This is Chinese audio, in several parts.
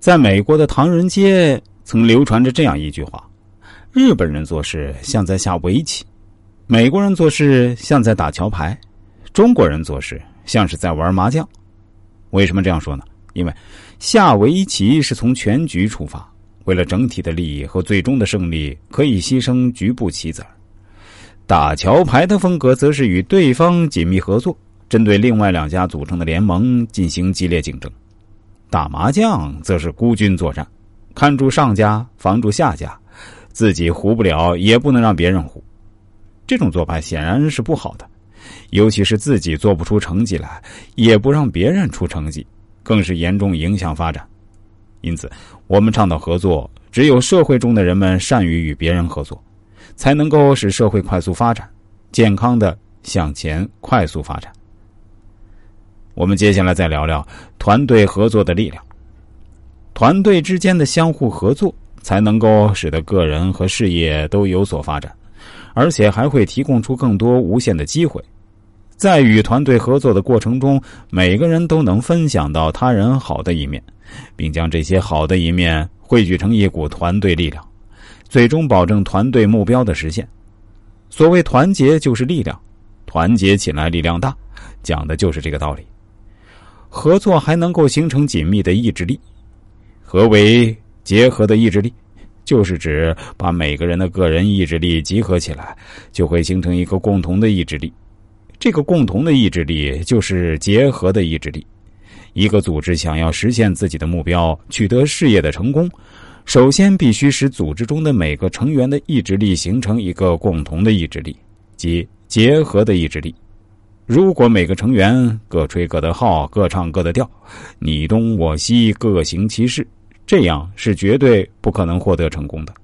在美国的唐人街曾流传着这样一句话：日本人做事像在下围棋，美国人做事像在打桥牌，中国人做事像是在玩麻将。为什么这样说呢？因为下围棋是从全局出发，为了整体的利益和最终的胜利，可以牺牲局部棋子儿。打桥牌的风格则是与对方紧密合作，针对另外两家组成的联盟进行激烈竞争。打麻将则是孤军作战，看住上家，防住下家，自己胡不了，也不能让别人胡。这种做派显然是不好的，尤其是自己做不出成绩来，也不让别人出成绩，更是严重影响发展。因此，我们倡导合作，只有社会中的人们善于与别人合作，才能够使社会快速发展，健康的向前快速发展。我们接下来再聊聊团队合作的力量。团队之间的相互合作，才能够使得个人和事业都有所发展，而且还会提供出更多无限的机会。在与团队合作的过程中，每个人都能分享到他人好的一面，并将这些好的一面汇聚成一股团队力量，最终保证团队目标的实现。所谓团结就是力量，团结起来力量大，讲的就是这个道理。合作还能够形成紧密的意志力。何为结合的意志力？就是指把每个人的个人意志力集合起来，就会形成一个共同的意志力。这个共同的意志力就是结合的意志力。一个组织想要实现自己的目标，取得事业的成功，首先必须使组织中的每个成员的意志力形成一个共同的意志力，即结合的意志力。如果每个成员各吹各的号，各唱各的调，你东我西，各行其事，这样是绝对不可能获得成功的。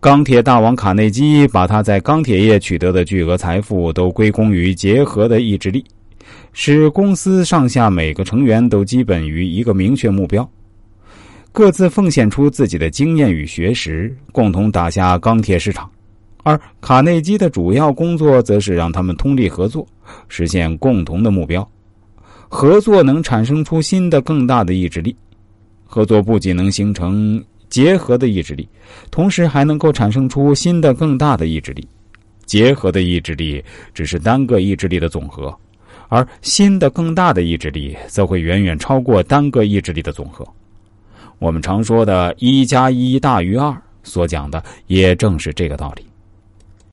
钢铁大王卡内基把他在钢铁业取得的巨额财富都归功于结合的意志力，使公司上下每个成员都基本于一个明确目标，各自奉献出自己的经验与学识，共同打下钢铁市场。而卡内基的主要工作则是让他们通力合作，实现共同的目标。合作能产生出新的、更大的意志力。合作不仅能形成结合的意志力，同时还能够产生出新的、更大的意志力。结合的意志力只是单个意志力的总和，而新的、更大的意志力则会远远超过单个意志力的总和。我们常说的“一加一大于二”，所讲的也正是这个道理。